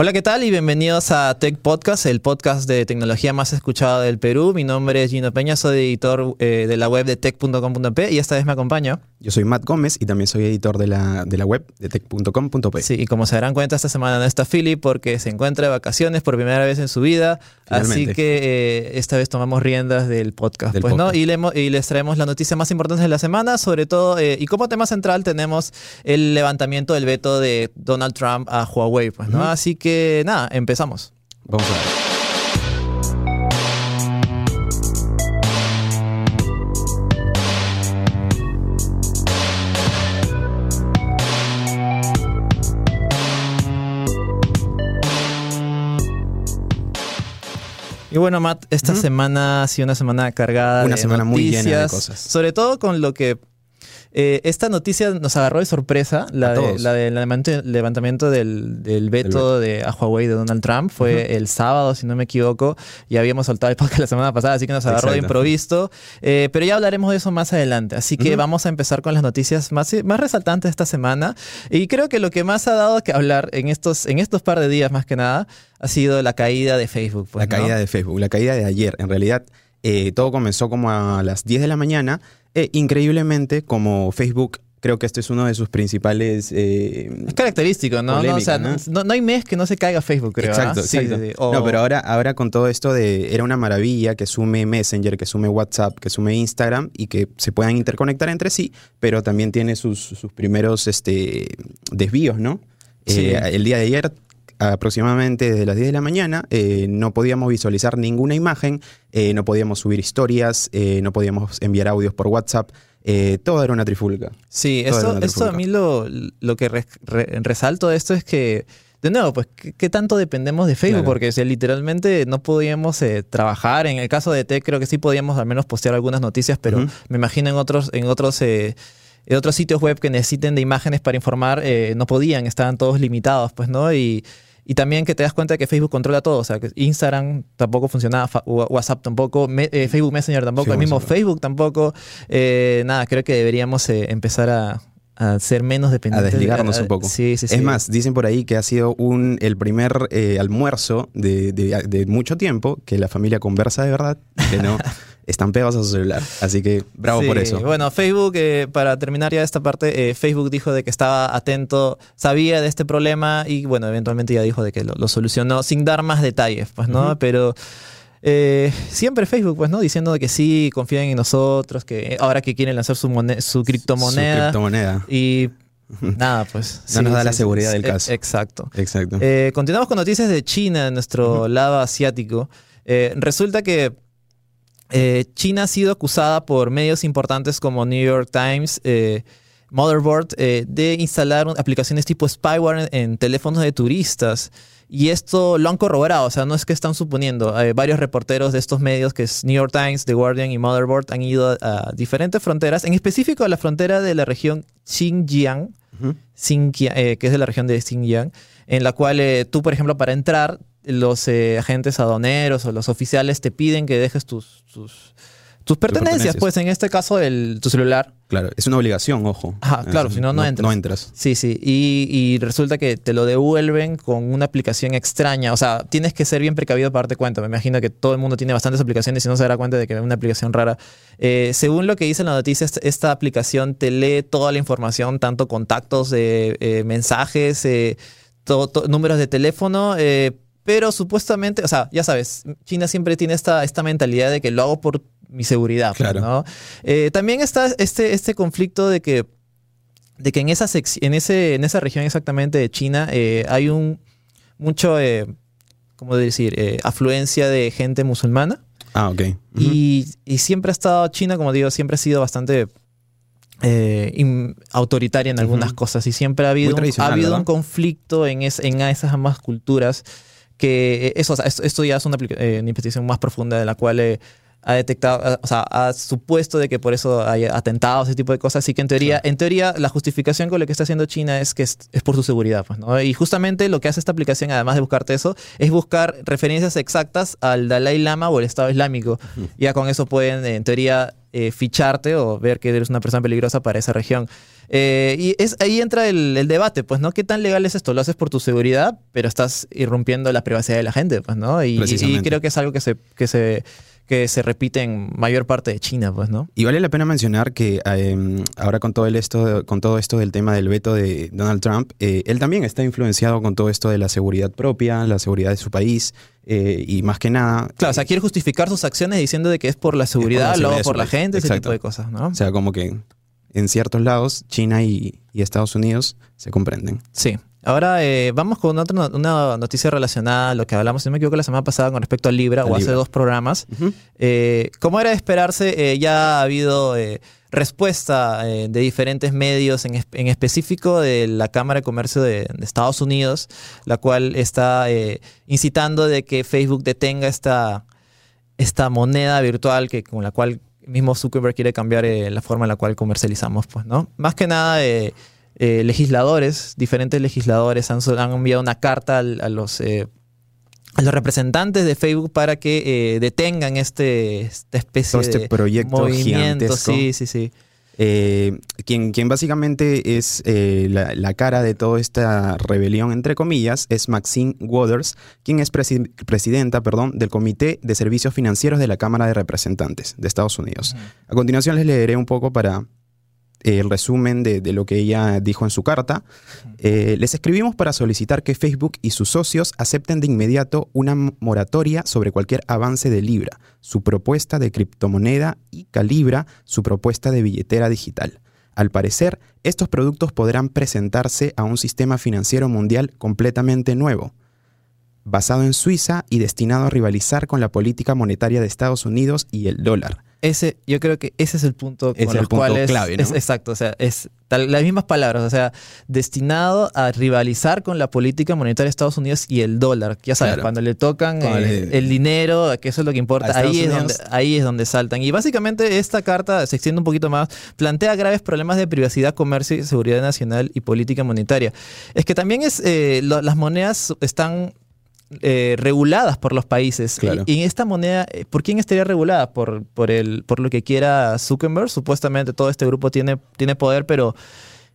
Hola, ¿qué tal? Y bienvenidos a Tech Podcast, el podcast de tecnología más escuchado del Perú. Mi nombre es Gino Peña, soy editor eh, de la web de tech.com.p y esta vez me acompaño. Yo soy Matt Gómez y también soy editor de la, de la web de tech.com.p. Sí, y como se darán cuenta, esta semana no está Philip porque se encuentra de vacaciones por primera vez en su vida. Así que eh, esta vez tomamos riendas del podcast, pues, ¿no? Y, y, les traemos la noticia más importante de la semana, sobre todo, eh, y como tema central tenemos el levantamiento del veto de Donald Trump a Huawei, pues, ¿no? Así que nada, empezamos. Vamos a ver. Y bueno, Matt, esta semana ha sido una semana cargada una semana muy llena de cosas. Sobre todo con lo que eh, esta noticia nos agarró de sorpresa, la, del levantamiento del, veto de, a Huawei de Donald Trump. Fue el sábado, si no me equivoco, y habíamos soltado el podcast la semana pasada, así que nos agarró de improviso. Eh, pero ya hablaremos de eso más adelante. Así que vamos a empezar con las noticias más, más resaltantes de esta semana. Y creo que lo que más ha dado que hablar en estos, en estos par de días, más que nada, ha sido la caída de Facebook. Pues, la caída de Facebook, la caída de ayer. En realidad, eh, todo comenzó como a las 10 de la mañana e increíblemente, como Facebook creo que este es uno de sus principales. Eh, es característico, ¿no? No, o sea, ¿no? hay mes que no se caiga Facebook, creo. ¿ah? Exacto, sí, No, pero ahora, ahora con todo esto de. Era una maravilla que sume Messenger, que sume WhatsApp, que sume Instagram y que se puedan interconectar entre sí, pero también tiene sus, sus primeros este, desvíos, ¿no? Eh, el día de ayer aproximadamente desde las 10 de la mañana, eh, no podíamos visualizar ninguna imagen, eh, no podíamos subir historias, eh, no podíamos enviar audios por WhatsApp. todo era una trifulca. Sí, esto, a mí lo, lo que resalto de esto es que, de nuevo, pues, ¿qué, tanto dependemos de Facebook? Porque literalmente no podíamos trabajar. En el caso de Tech, creo que sí podíamos al menos postear algunas noticias, pero me imagino en otros, en otros en otros sitios web que necesiten de imágenes para informar, no podían, estaban todos limitados, pues, ¿no? Y y también que te das cuenta de que Facebook controla todo. O sea, que Instagram tampoco funcionaba, WhatsApp tampoco, eh, Facebook Messenger tampoco, el mismo Facebook tampoco. Eh, nada, creo que deberíamos eh, empezar a, ser menos dependientes. A desligarnos un poco. Sí, sí, sí. Es más, dicen por ahí que ha sido un, el primer almuerzo de, de, mucho tiempo que la familia conversa de verdad, que no, están pegados a su celular. Así que bravo por eso. Bueno, Facebook, eh, para terminar ya esta parte, eh, Facebook dijo de que estaba atento, sabía de este problema y bueno, eventualmente ya dijo de que lo, solucionó sin dar más detalles, pues, ¿no? Pero... Eh, siempre Facebook, pues, ¿no? Diciendo que sí, confían en nosotros, que ahora que quieren lanzar su, su criptomoneda. Su criptomoneda. Y nada, pues. No nos da la seguridad del caso. Exacto. Exacto. continuamos con noticias de China, nuestro lado asiático. resulta que eh, China ha sido acusada por medios importantes como New York Times, eh, Motherboard, eh, de instalar aplicaciones tipo spyware en, teléfonos de turistas. Y esto lo han corroborado, o sea, no es que están suponiendo. varios reporteros de estos medios, que es New York Times, The Guardian y Motherboard, han ido a, diferentes fronteras, en específico a la frontera de la región Xinjiang, que es de la región de Xinjiang, en la cual tú, por ejemplo, para entrar los eh, agentes aduaneros o los oficiales te piden que dejes tus, tus, tus pertenencias, pues en este caso el, tu celular. Claro, es una obligación, ojo. Ajá, claro, si no, no entras. No entras. Sí, sí. Y, y, resulta que te lo devuelven con una aplicación extraña. O sea, tienes que ser bien precavido para darte cuenta. Me imagino que todo el mundo tiene bastantes aplicaciones y no se dará cuenta de que es una aplicación rara. Eh, según lo que dice la noticia, esta aplicación te lee toda la información, tanto contactos, eh, mensajes, números de teléfono pero supuestamente, o sea, ya sabes, China siempre tiene esta, esta mentalidad de que lo hago por mi seguridad. Pues, claro. ¿no? Eh, también está este, este conflicto de que, de que en, esa en, ese, en esa región exactamente de China eh, hay un mucho, eh, ¿cómo decir?, afluencia de gente musulmana. Ah, ok. y, y, siempre ha estado, China, como digo, siempre ha sido bastante autoritaria en algunas cosas y siempre ha habido, ha habido un conflicto en, es, en esas ambas culturas que eh, eso, esto, ya es una, eh, una, investigación más profunda de la cual eh, ha detectado, o sea, ha supuesto de que por eso hay atentados, ese tipo de cosas. Así que en teoría, en teoría, la justificación con lo que está haciendo China es que es, por su seguridad. Pues, ¿no? Y justamente lo que hace esta aplicación, además de buscarte eso, es buscar referencias exactas al Dalai Lama o el Estado Islámico. Ya con eso pueden, en teoría, ficharte o ver que eres una persona peligrosa para esa región. Eh, y es, ahí entra el, debate, pues, ¿no? ¿Qué tan legal es esto? Lo haces por tu seguridad, pero estás irrumpiendo la privacidad de la gente, pues, ¿no? Y, y creo que es algo que se, que se que se repite en mayor parte de China, pues, ¿no? Y vale la pena mencionar que em, ahora con todo, el esto, con todo esto del tema del veto de Donald Trump, eh, él también está influenciado con todo esto de la seguridad propia, la seguridad de su país, eh, y más que nada... Claro, o sea, quiere justificar sus acciones diciendo de que es por la seguridad, luego por la gente, ese tipo de cosas, ¿no? O sea, como que en ciertos lados, China y, y Estados Unidos se comprenden. Sí. Ahora eh, vamos con otra una noticia relacionada a lo que hablamos, si no me equivoco, la semana pasada con respecto a Libra, o hace dos programas. Eh, como era de esperarse, eh, ya ha habido respuesta de diferentes medios, en, específico de la Cámara de Comercio de, Estados Unidos, la cual está incitando de que Facebook detenga esta, esta moneda virtual que, con la cual mismo Zuckerberg quiere cambiar la forma en la cual comercializamos. Pues, ¿no? Más que nada eh, legisladores, diferentes legisladores han, han, enviado una carta a, los, eh, a los representantes de Facebook para que eh, detengan este, esta especie este de proyecto movimiento. Sí, sí, sí. quien, quien, básicamente es la, cara de toda esta rebelión, entre comillas, es Maxine Waters, quien es presidenta perdón, del Comité de Servicios Financieros de la Cámara de Representantes de Estados Unidos. A continuación les leeré un poco para, el resumen de, lo que ella dijo en su carta. Eh, les escribimos para solicitar que Facebook y sus socios acepten de inmediato una moratoria sobre cualquier avance de Libra, su propuesta de criptomoneda y Calibra, su propuesta de billetera digital. Al parecer, estos productos podrán presentarse a un sistema financiero mundial completamente nuevo, basado en Suiza y destinado a rivalizar con la política monetaria de Estados Unidos y el dólar ese, yo creo que ese es el punto es el punto clave, ¿no? exacto, o sea, es las mismas palabras, o sea, destinado a rivalizar con la política monetaria de Estados Unidos y el dólar. Ya sabes, cuando le tocan eh, el, dinero, que eso es lo que importa, ahí es, donde, ahí es donde saltan. Y básicamente esta carta se extiende un poquito más, plantea graves problemas de privacidad, comercio, seguridad nacional y política monetaria. Es que también es, eh, las monedas están eh, reguladas por los países. Y, esta moneda, eh, ¿por quién estaría regulada? Por, por, el, por lo que quiera Zuckerberg. Supuestamente todo este grupo tiene, tiene poder, pero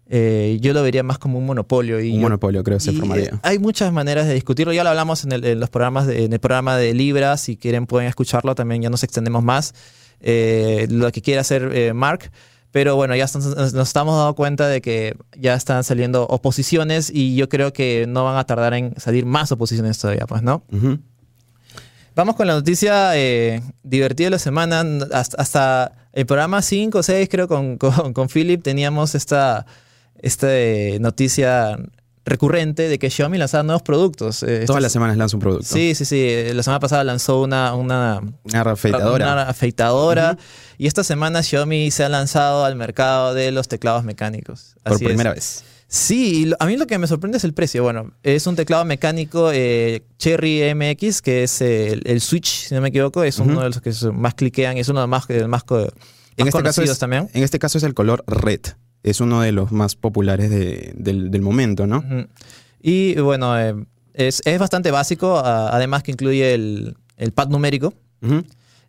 eh, yo lo vería más como un monopolio. Y un monopolio, creo que se formaría. Hay muchas maneras de discutirlo. Ya lo hablamos en, el, los programas en el programa de Libra. Si quieren, pueden escucharlo. También ya nos extendemos más. lo que quiere hacer Mark. Pero bueno, ya nos estamos dando cuenta de que ya están saliendo oposiciones y yo creo que no van a tardar en salir más oposiciones todavía, pues, ¿no? Vamos con la noticia eh, divertida de la semana. Hasta, el programa 5 o 6, creo, con, con, Philip, teníamos esta, esta eh, noticia recurrente de que Xiaomi lanzaba nuevos productos. Eh, Todas las semanas lanza un producto. Sí, sí, sí. La semana pasada lanzó una... Una, una afeitadora. Una afeitadora. Y esta semana Xiaomi se ha lanzado al mercado de los teclados mecánicos. Por primera vez. Sí, a mí lo que me sorprende es el precio. Bueno, es un teclado mecánico eh, Cherry MX, que es el, Switch, si no me equivoco. Es uno de los que más cliquean, es uno de los más, más, en este caso también. En este caso es el color red es uno de los más populares del, momento, ¿no? Y bueno, eh, es, bastante básico, además que incluye el, pad numérico.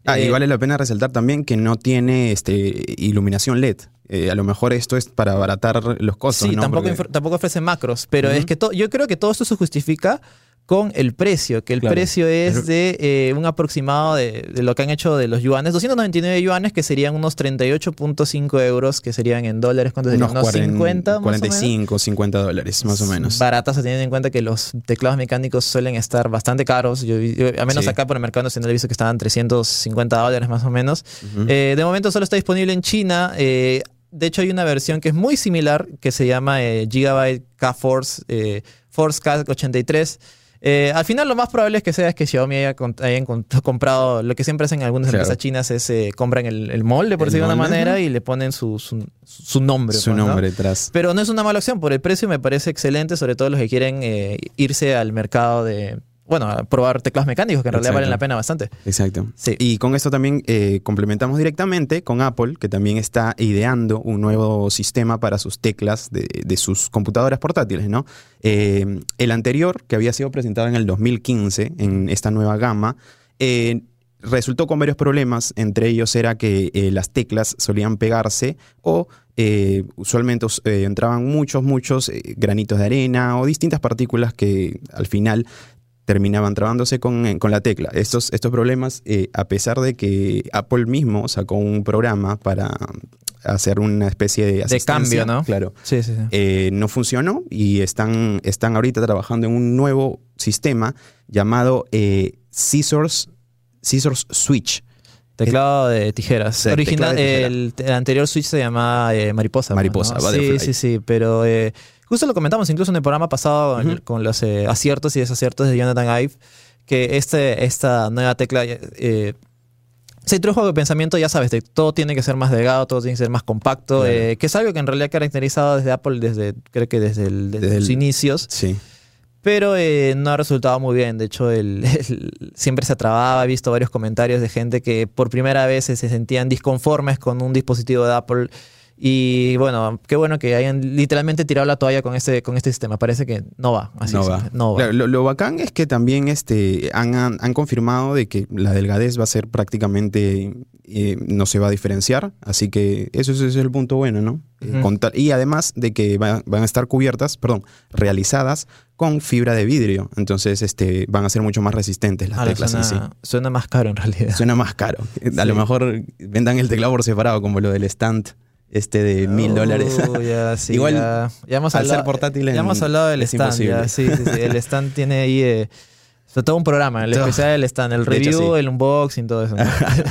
Ah, y eh, vale la pena resaltar también que no tiene este, iluminación LED. Eh, a lo mejor esto es para abaratar los costos. Sí, tampoco, tampoco ofrece macros, pero es que yo creo que todo esto se justifica con el precio, que el precio es de eh, un aproximado de, lo que han hecho de los yuanes, 299 yuanes, que serían unos 38.5 euros, que serían en dólares, ¿cuánto serían? Unos, 50, 45, 50 dólares, más o menos. Baratas, teniendo en cuenta que los teclados mecánicos suelen estar bastante caros. Yo, a menos acá por el mercado nacional he visto que estaban 350 dólares más o menos. Eh, de momento solo está disponible en China. Eh, de hecho, hay una versión que es muy similar, que se llama Gigabyte K-Force, Force K83. Eh, al final lo más probable es que sea es que Xiaomi haya, comprado lo que siempre hacen algunas empresas chinas es eh, compran el, molde por decirlo de una manera y le ponen su, su, nombre. Su pues, nombre detrás. Pero no es una mala opción, por el precio me parece excelente, sobre todo los que quieren eh, irse al mercado de bueno, probar teclados mecánicos que en realidad valen la pena bastante. Exacto. Sí. Y con esto también eh, complementamos directamente con Apple, que también está ideando un nuevo sistema para sus teclas de, sus computadoras portátiles, ¿no? Eh, el anterior, que había sido presentado en el 2015, en esta nueva gama, eh, resultó con varios problemas, entre ellos era que eh, las teclas solían pegarse o eh, usualmente eh, entraban muchos, muchos granitos de arena o distintas partículas que al final terminaban trabándose con, con la tecla. Estos, estos problemas, a pesar de que Apple mismo sacó un programa para hacer una especie de. De cambio, ¿no? Claro. Sí, sí, sí. no funcionó y están, están ahorita trabajando en un nuevo sistema llamado Scissors Scissors Switch. Teclado de tijeras. Original, El, anterior Switch se llamaba eh, Mariposa. Mariposa, Sí, sí, sí, pero eh, justo lo comentamos incluso en el programa pasado con los eh, aciertos y desaciertos de Jonathan Ive, que este, esta nueva tecla... se introdujo de pensamiento, ya sabes, de todo tiene que ser más delgado, todo tiene que ser más compacto, que es algo que en realidad ha caracterizado desde Apple desde, creo que desde, desde, sus inicios. Sí pero eh, no ha resultado muy bien. De hecho, el, siempre se trababa. He visto varios comentarios de gente que por primera vez se sentían disconformes con un dispositivo de Apple. Y bueno, qué bueno que hayan literalmente tirado la toalla con este, con este sistema. Parece que no va. Así no, va. no va. Lo, bacán es que también este, han, han, confirmado de que la delgadez va a ser prácticamente, eh, no se va a diferenciar. Así que eso, es el punto bueno, ¿no? Eh, y además de que van a estar cubiertas, perdón, realizadas con fibra de vidrio. Entonces este, van a ser mucho más resistentes las teclas suena, sí. Suena más caro en realidad. Suena más caro. A lo mejor vendan el teclado por separado, como lo del stand este de mil dólares. Igual, ya, hemos hablado, ser portátil ya hemos hablado del stand. sí, sí, sí, el stand tiene ahí eh, todo un programa, el especial del stand, el review, el unboxing, todo eso.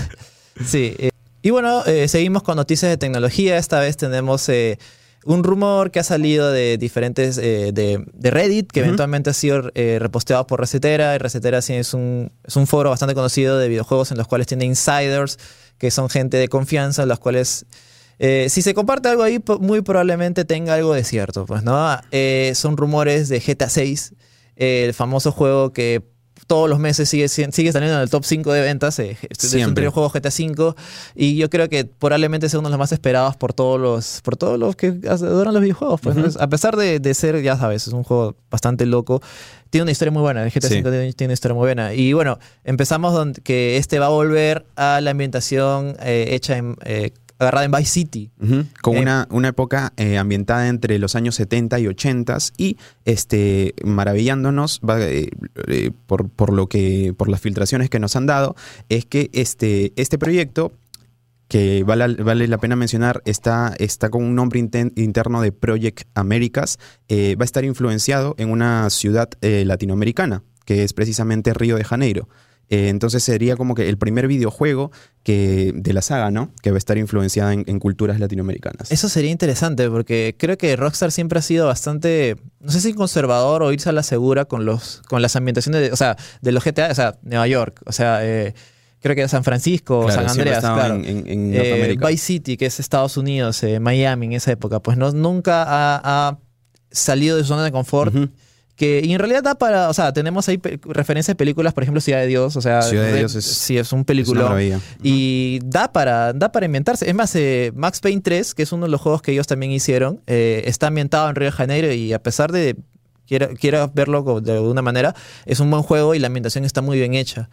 sí. Eh, y bueno, eh, seguimos con noticias de tecnología. Esta vez tenemos un rumor que ha salido de diferentes, eh, de, Reddit, que eventualmente ha sido eh, reposteado por Resetera. Y Resetera sí es un, es un foro bastante conocido de videojuegos en los cuales tiene insiders, que son gente de confianza, los cuales... Eh, si se comparte algo ahí, muy probablemente tenga algo de cierto, pues, ¿no? son rumores de GTA 6, el famoso juego que todos los meses sigue, sigue saliendo en el top 5 de ventas. Eh, es un juego GTA V. Y yo creo que probablemente sea uno de los más esperados por todos los, por todos los que adoran los videojuegos. Pues, A pesar de, ser, ya sabes, es un juego bastante loco. Tiene una historia muy buena. El GTA V tiene, una historia muy buena. Y bueno, empezamos donde, que este va a volver a la ambientación eh, hecha en eh, agarrada en Vice City. Con eh, una, una, época eh, ambientada entre los años 70 y 80 y este, maravillándonos eh, por, por, lo que, por las filtraciones que nos han dado, es que este, este proyecto que vale, vale, la pena mencionar, está, está con un nombre interno de Project Americas, va a estar influenciado en una ciudad latinoamericana, que es precisamente Río de Janeiro. Eh, entonces sería como que el primer videojuego que, de la saga, ¿no? Que va a estar influenciada en, culturas latinoamericanas. Eso sería interesante porque creo que Rockstar siempre ha sido bastante, no sé si conservador o irse a la segura con, los, con las ambientaciones, de, o sea, de los GTA, o sea, Nueva York, o sea... Eh, creo que San Francisco, San Andreas, claro. En, eh, Vice City, que es Estados Unidos, Miami en esa época, pues no, nunca ha, salido de su zona de confort que y en realidad da para, o sea, tenemos ahí referencias de películas, por ejemplo, Ciudad de Dios, o sea, Ciudad de Dios es, sí, es un película. Y da para, da para inventarse. Es más, eh, Max Payne 3, que es uno de los juegos que ellos también hicieron, eh, está ambientado en Río de Janeiro y a pesar de quiera, verlo de alguna manera, es un buen juego y la ambientación está muy bien hecha.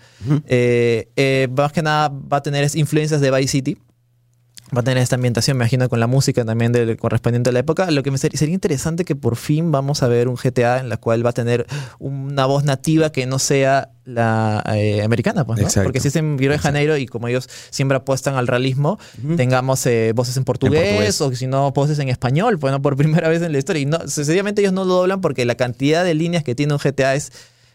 Eh, más que nada va a tener influencias de Vice City va a tener esta ambientación, me imagino, con la música también del correspondiente a la época. Lo que me sería, interesante que por fin vamos a ver un GTA en la cual va a tener una voz nativa que no sea la eh, americana, pues, ¿no? Porque si es en Río de Janeiro y como ellos siempre apuestan al realismo, tengamos eh, voces en portugués, o si no, voces en español, pues no por primera vez en la historia. Y no, sencillamente ellos no lo doblan porque la cantidad de líneas que tiene un GTA es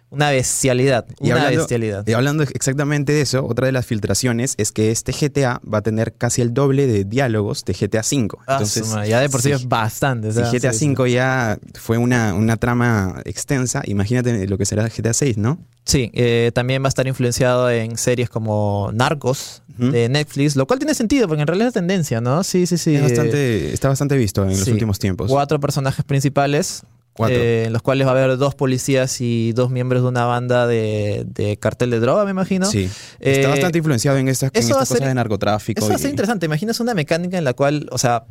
una bestialidad. Y una hablando, bestialidad. Y hablando exactamente de eso, otra de las filtraciones es que este GTA va a tener casi el doble de diálogos de GTA V. Ah, Entonces, ya de por sí es bastante. Si GTA V ya fue una, una, trama extensa, imagínate lo que será GTA VI, ¿no? Sí, eh, también va a estar influenciado en series como Narcos de Netflix, lo cual tiene sentido porque en realidad es tendencia, ¿no? Sí, sí, sí. está bastante visto en los últimos tiempos. Cuatro personajes principales, eh, en los cuales va a haber dos policías y dos miembros de una banda de, cartel de droga, me imagino. Sí. Está eh, bastante influenciado en estas, cosas de narcotráfico. Eso va a ser interesante. Imaginas una mecánica en la cual, o sea,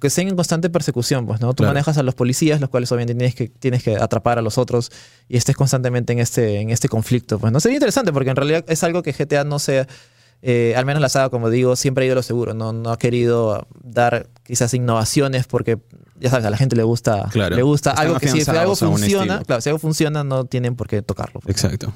que estén en constante persecución, pues, ¿no? Tú Claro. manejas a los policías, los cuales obviamente tienes que, tienes que atrapar a los otros y estés constantemente en este, en este conflicto, pues, ¿no? Sería interesante porque en realidad es algo que GTA no sea, eh, al menos la saga, como digo, siempre ha ido a lo seguro, no, no ha querido dar quizás innovaciones porque, ya sabes, a la gente le gusta, Claro. le gusta Están algo que si, algo funciona, claro, si algo funciona no tienen por qué tocarlo. Exacto.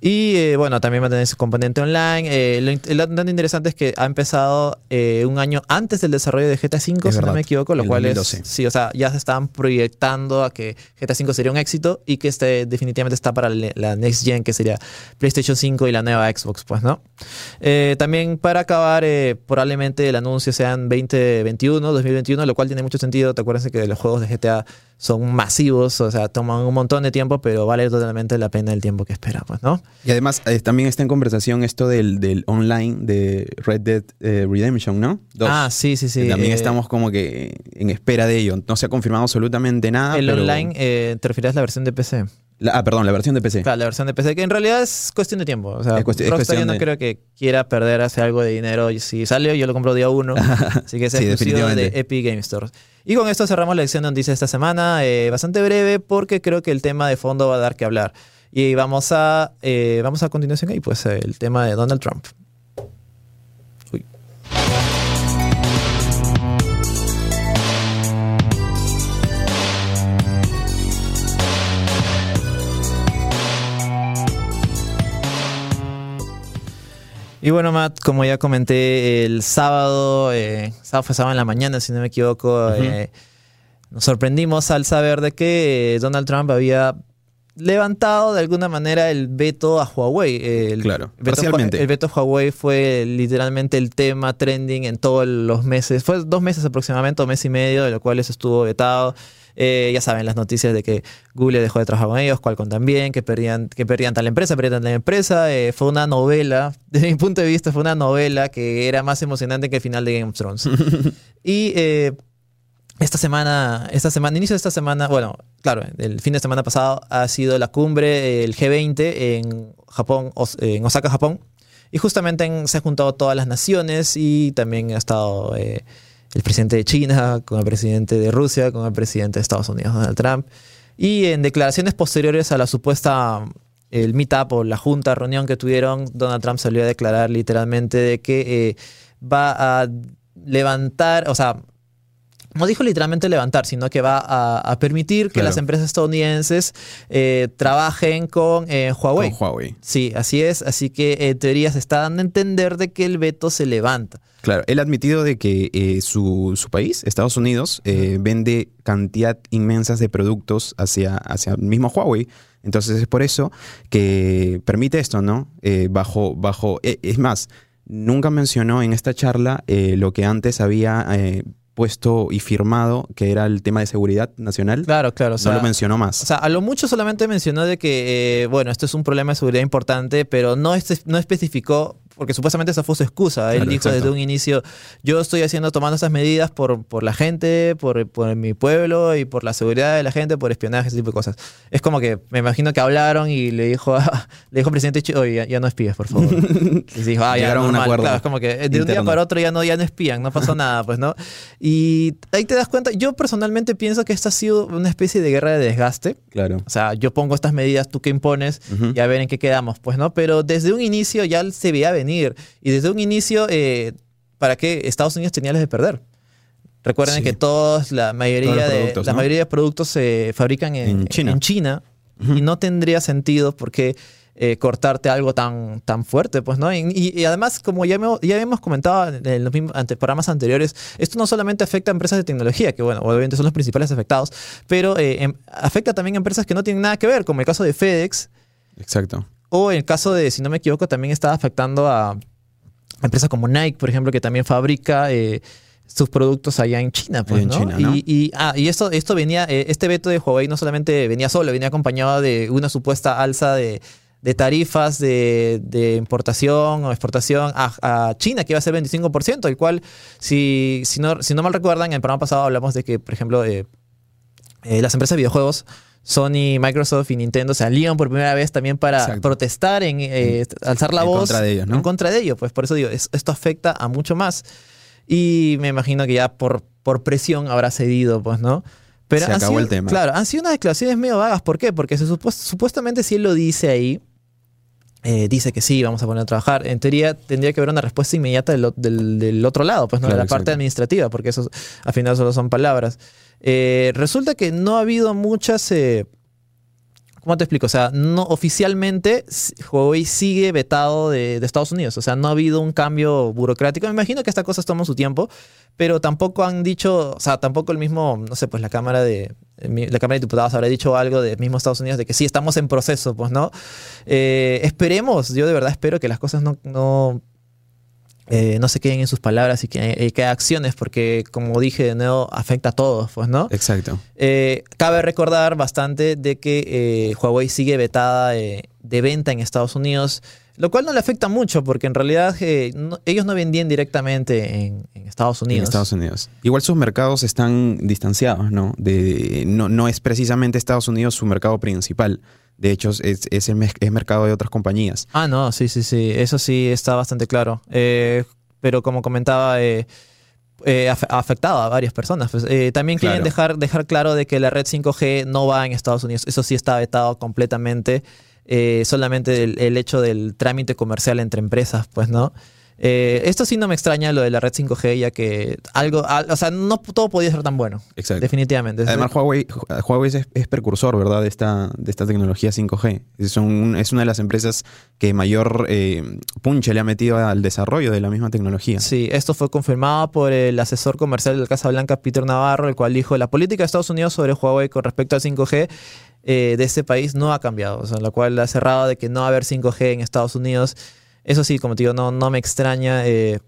Y eh, bueno, también va a tener su componente online. Eh, lo, lo interesante es que ha empezado eh, un año antes del desarrollo de GTA V, si no me equivoco, lo cual 2012. es. Sí, o sea, ya se estaban proyectando a que GTA V sería un éxito y que este definitivamente está para la next gen, que sería PlayStation 5 y la nueva Xbox, pues, ¿no? También para acabar, probablemente el anuncio sea en 2021, 2021, lo cual tiene mucho sentido. Te acuerdas que los juegos de GTA son masivos, o sea, toman un montón de tiempo, pero vale totalmente la pena el tiempo que espera, pues, ¿no? Y además eh, también está en conversación esto del, del online de Red Dead eh, Redemption, ¿no? Dos. Ah, sí, sí, sí. También eh, estamos como que en espera de ello. No se ha confirmado absolutamente nada. el pero- online, eh, ¿te refieres a la versión de PC? La- ah, perdón, la versión de PC. Claro, la versión de PC, que en realidad es cuestión de tiempo. O sea, Es cuesti- es Rockstar cuestión yo no de- creo que quiera perder hace algo de dinero. Y Si sale, yo lo compro día uno. así que es Sí, exclusivo de definitivamente. Epic Game Store. Y con esto cerramos la lección de noticias esta semana. eh, bastante breve porque creo que el tema de fondo va a dar que hablar. Y vamos a, eh, vamos a continuación ahí, pues el tema de Donald Trump. Uy. Y bueno, Matt, como ya comenté, el sábado, eh, sábado fue sábado en la mañana, si no me equivoco, eh, nos sorprendimos al saber de que Donald Trump había levantado de alguna manera el veto a Huawei. El Claro, veto parcialmente. El veto a Huawei fue literalmente el tema trending en todos los meses. Fue dos meses aproximadamente, un mes y medio, de lo cual eso estuvo vetado. Eh, ya saben las noticias de que Google dejó de trabajar con ellos, Qualcomm también, que perdían, que perdían tal empresa, perdían tal empresa. Eh, fue una novela, desde mi punto de vista, fue una novela que era más emocionante que el final de Game of Thrones. y eh, esta semana, esta semana, inicio de esta semana, bueno, claro, el fin de semana pasado ha sido la cumbre, el G20 en Japón, en Osaka, Japón. Y justamente en- se han juntado todas las naciones y también ha estado eh, el presidente de China con el presidente de Rusia, con el presidente de Estados Unidos, Donald Trump. Y en declaraciones posteriores a la supuesta el meetup o la junta, reunión que tuvieron, Donald Trump salió a declarar literalmente de que eh, va a levantar, o sea, no dijo literalmente levantar, sino que va a, a permitir que Claro. las empresas estadounidenses eh, trabajen con eh, Huawei. Con Huawei. Sí, así es. Así que en teoría se está dando a entender de que el veto se levanta. Claro, él ha admitido de que eh, su, su país, Estados Unidos, eh, vende cantidad inmensas de productos hacia, hacia el mismo Huawei. Entonces es por eso que permite esto, ¿no? Eh, bajo, bajo, eh, es más, nunca mencionó en esta charla eh, lo que antes había eh, puesto y firmado, que era el tema de seguridad nacional. Claro, claro. O sea, no lo mencionó más. O sea, a lo mucho solamente mencionó de que, eh, bueno, esto es un problema de seguridad importante, pero no, espe- no especificó, porque supuestamente esa fue su excusa. Él Claro, dijo exacto. desde un inicio, yo estoy haciendo, tomando estas medidas por, por la gente, por, por mi pueblo y por la seguridad de la gente, por espionaje, ese tipo de cosas. Es como que me imagino que hablaron y le dijo, a- le dijo al presidente, "Chi- oye, ya, ya no espías, por favor. y dijo, ah, ya, Llegaron a un normal". acuerdo Claro, es como que de un día interno. para otro ya no, ya no espían, no pasó nada, pues, ¿no? Y ahí te das cuenta, yo personalmente pienso que esta ha sido una especie de guerra de desgaste. Claro. O sea, yo pongo estas medidas, tú qué impones Ujú. y a ver en qué quedamos, pues, ¿no? Pero desde un inicio ya se veía venir. Y desde un inicio, eh, ¿para qué Estados Unidos tenía las de perder? Recuerden Sí. que todos, la mayoría, de, la ¿no? mayoría de productos se fabrican en, En China. en China, y no tendría sentido por qué eh, cortarte algo tan, tan fuerte, pues, ¿no? Y, además, como ya, hemos- ya hemos comentado en los mismos ante- programas anteriores, esto no solamente afecta a empresas de tecnología, que, bueno, obviamente son los principales afectados, pero eh, em- afecta también a empresas que no tienen nada que ver, como el caso de FedEx, Exacto. O el caso de, si no me equivoco, también está afectando a empresas como Nike, por ejemplo, que también fabrica eh, sus productos allá en China. Pues, En ¿no? China, ¿no? Y, y, ah, y esto, esto venía, eh, este veto de Huawei no solamente venía solo, venía acompañado de una supuesta alza de, de tarifas de, de importación o exportación a, a China, que iba a ser 25%, el cual, si, si, no, si no mal recuerdan, en el programa pasado hablamos de que, por ejemplo, eh, las empresas de videojuegos, Sony, Microsoft y Nintendo se alían por primera vez también para Exacto. protestar, en eh, alzar la En voz contra de ellos, ¿no? en contra de ellos. Pues por eso digo, es- esto afecta a mucho más. Y me imagino que ya por, por presión habrá cedido, pues, ¿no? Pero se acabó el tema. Claro, han sido unas declaraciones medio vagas. ¿Por qué? Porque se supuestamente si él lo dice ahí, eh, dice que sí, vamos a poner a trabajar. En teoría tendría que haber una respuesta inmediata del, del, otro lado, pues no de la parte administrativa, porque eso al final solo son palabras. Eh, resulta que no ha habido muchas... Eh, ¿Cómo te explico? O sea, no oficialmente Huawei sigue vetado de, Estados Unidos. O sea, no ha habido un cambio burocrático. Me imagino que estas cosas toman su tiempo, pero tampoco han dicho, o sea, tampoco el mismo, no sé, pues la Cámara de la Cámara de Diputados habrá dicho algo del mismo Estados Unidos de que sí estamos en proceso, pues, ¿no? Eh, esperemos, yo de verdad espero que las cosas no, no eh, no se queden en sus palabras y que, hay acciones, porque como dije de nuevo, afecta a todos, pues, ¿no? Exacto. Eh, cabe recordar bastante de que eh, Huawei sigue vetada de venta en Estados Unidos, lo cual no le afecta mucho, porque en realidad ellos no vendían directamente en, Estados Unidos. En Estados Unidos. Igual sus mercados están distanciados, ¿no? De, no, no es precisamente Estados Unidos su mercado principal. De hecho, es, es el mercado de otras compañías. Ah, no, sí, sí, sí. Eso sí está bastante claro. Eh, pero como comentaba, eh, eh, ha afectado a varias personas. Pues, también quieren dejar, dejar claro de que la red 5G no va en Estados Unidos. Eso sí está vetado completamente. solamente el, hecho del trámite comercial entre empresas, pues, ¿no? Eh, esto sí no me extraña lo de la red 5G, ya que algo, o sea, no todo podía ser tan bueno. Exacto. Definitivamente. Además, Huawei, Huawei es, precursor, ¿verdad?, de esta, de esta tecnología 5G. Es, es una de las empresas que mayor eh, punche le ha metido al desarrollo de la misma tecnología. Sí, esto fue confirmado por el asesor comercial de la Casa Blanca, Peter Navarro, el cual dijo: la política de Estados Unidos sobre Huawei con respecto al 5G eh, de este país no ha cambiado. O sea, lo cual ha cerrado de que no va a haber 5G en Estados Unidos. Eso sí, como te digo, no, no me extraña. Eh,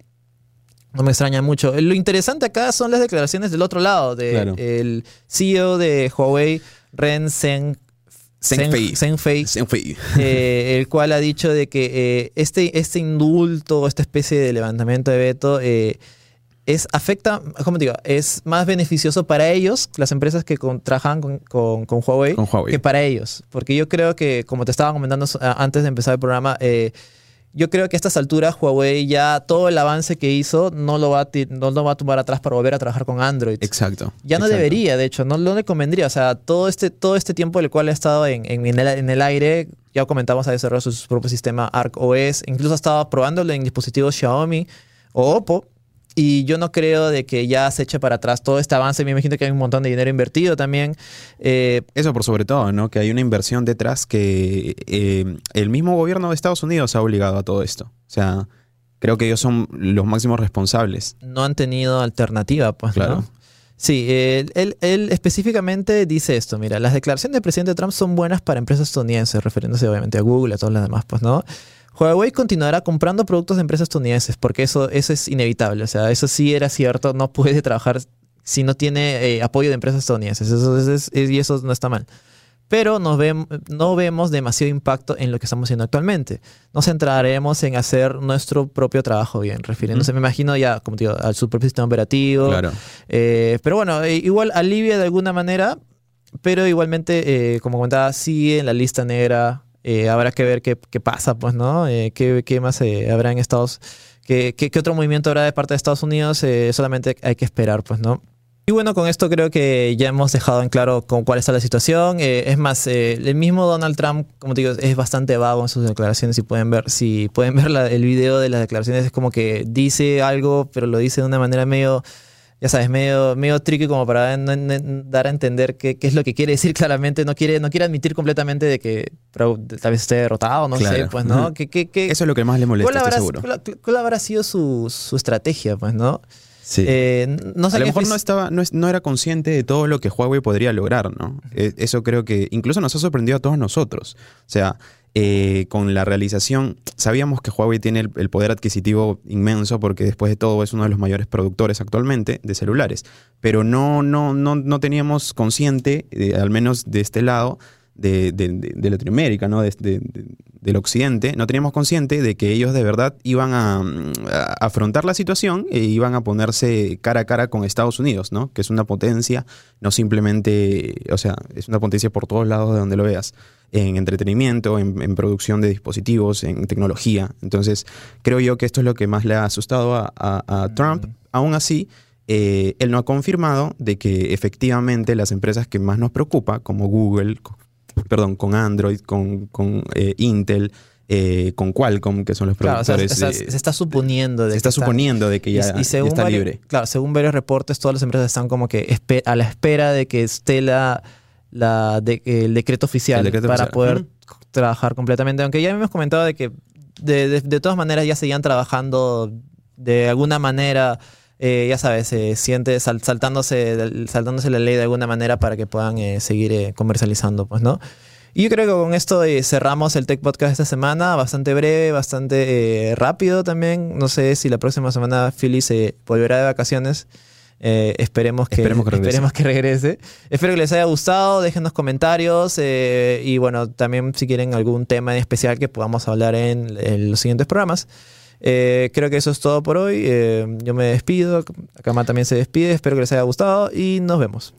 no me extraña mucho. Lo interesante acá son las declaraciones del otro lado, del el CEO de Huawei, Ren Zheng, Zhengfei, eh, el cual ha dicho de que eh, este, este indulto, esta especie de levantamiento de veto, es, afecta, ¿cómo te digo? Es más beneficioso para ellos, las empresas que trabajan con, con, Huawei, que para ellos. Porque yo creo que, como te estaba comentando antes de empezar el programa, yo creo que a estas alturas Huawei ya todo el avance que hizo no lo va a, no lo va a tumbar atrás para volver a trabajar con Android. Exacto. Ya no debería, de hecho, no, le convendría. O sea, todo este, todo este tiempo el cual ha estado en, en, el, aire, ya comentamos, ha desarrollado su, propio sistema Arc OS, incluso ha estado probándolo en dispositivos Xiaomi o Oppo. Y yo no creo de que ya se eche para atrás todo este avance. Me imagino que hay un montón de dinero invertido también. Eh, Eso por sobre todo, ¿no? Que hay una inversión detrás que eh, el mismo gobierno de Estados Unidos ha obligado a todo esto. O sea, creo que ellos son los máximos responsables. No han tenido alternativa, pues, claro. Sí, él, él, específicamente dice esto, mira, las declaraciones del presidente Trump son buenas para empresas estadounidenses, refiriéndose obviamente a Google y a todas las demás, pues, ¿no? Huawei continuará comprando productos de empresas estadounidenses, porque eso, eso es inevitable. O sea, eso sí era cierto, no puede trabajar si no tiene eh, apoyo de empresas estadounidenses. Eso, y eso no está mal. Pero no vemos demasiado impacto en lo que estamos haciendo actualmente. Nos centraremos en hacer nuestro propio trabajo bien, refiriéndose, me imagino ya, como digo, a su propio sistema operativo. Claro. Eh, pero bueno, eh, igual alivia de alguna manera, pero igualmente, como comentaba, sigue en la lista negra eh, habrá que ver qué, pasa, pues, ¿no? Eh, qué, más eh, habrá en Estados qué, qué, otro movimiento habrá de parte de Estados Unidos, solamente hay que esperar, pues, ¿no? Y bueno, con esto creo que ya hemos dejado en claro con cuál está la situación. es más, el mismo Donald Trump, como te digo, es bastante vago en sus declaraciones. Si pueden ver, si pueden ver el video de las declaraciones, es como que dice algo, pero lo dice de una manera medio ya sabes, medio, medio tricky como para dar a entender qué, qué, es lo que quiere decir claramente. No quiere, no quiere admitir completamente de que tal vez esté derrotado, no sé, pues, ¿no? ¿Qué, qué, Eso es lo que más le molesta, estoy seguro. ¿Cuál, habrá sido su, su, estrategia, pues, no? Sí. Eh, no a lo mejor no, estaba, no, no, era consciente de todo lo que Huawei podría lograr, ¿no? Eh, eso creo que incluso nos ha sorprendido a todos nosotros. O sea, eh, con la realización, sabíamos que Huawei tiene el, poder adquisitivo inmenso porque después de todo es uno de los mayores productores actualmente de celulares, pero no, no, no, no teníamos consciente, eh, al menos de este lado, de, de, Latinoamérica, ¿no? del occidente, no teníamos consciente de que ellos de verdad iban a, afrontar la situación e iban a ponerse cara a cara con Estados Unidos, ¿no? que es una potencia, no simplemente, o sea, es una potencia por todos lados de donde lo veas. En entretenimiento, en, producción de dispositivos, en tecnología. Entonces, creo yo que esto es lo que más le ha asustado a, Trump. Aún así, eh, él no ha confirmado de que efectivamente las empresas que más nos preocupa, como Google, perdón, con Android, con, eh, Intel, eh, con Qualcomm, que son los productores. se, está, suponiendo de se está suponiendo de que ya, está libre. Claro, según varios reportes, todas las empresas están como que a la espera de que esté la, el decreto oficial para poder trabajar completamente. Aunque ya hemos comentado de que de, todas maneras ya seguían trabajando de alguna manera. Eh, ya sabes, se siente saltándose, saltándose la ley de alguna manera para que puedan seguir comercializando, pues, ¿no? Y yo creo que con esto eh, cerramos el Tech Podcast esta semana, bastante breve, bastante eh, rápido también. No sé si la próxima semana Philly se volverá de vacaciones. Eh, esperemos, que, esperemos, que regrese. Espero que les haya gustado. Déjenos comentarios. Eh, y bueno, también si quieren algún tema en especial que podamos hablar en, los siguientes programas. Eh, creo que eso es todo por hoy. yo me despido. Akama también se despide. Espero que les haya gustado y nos vemos.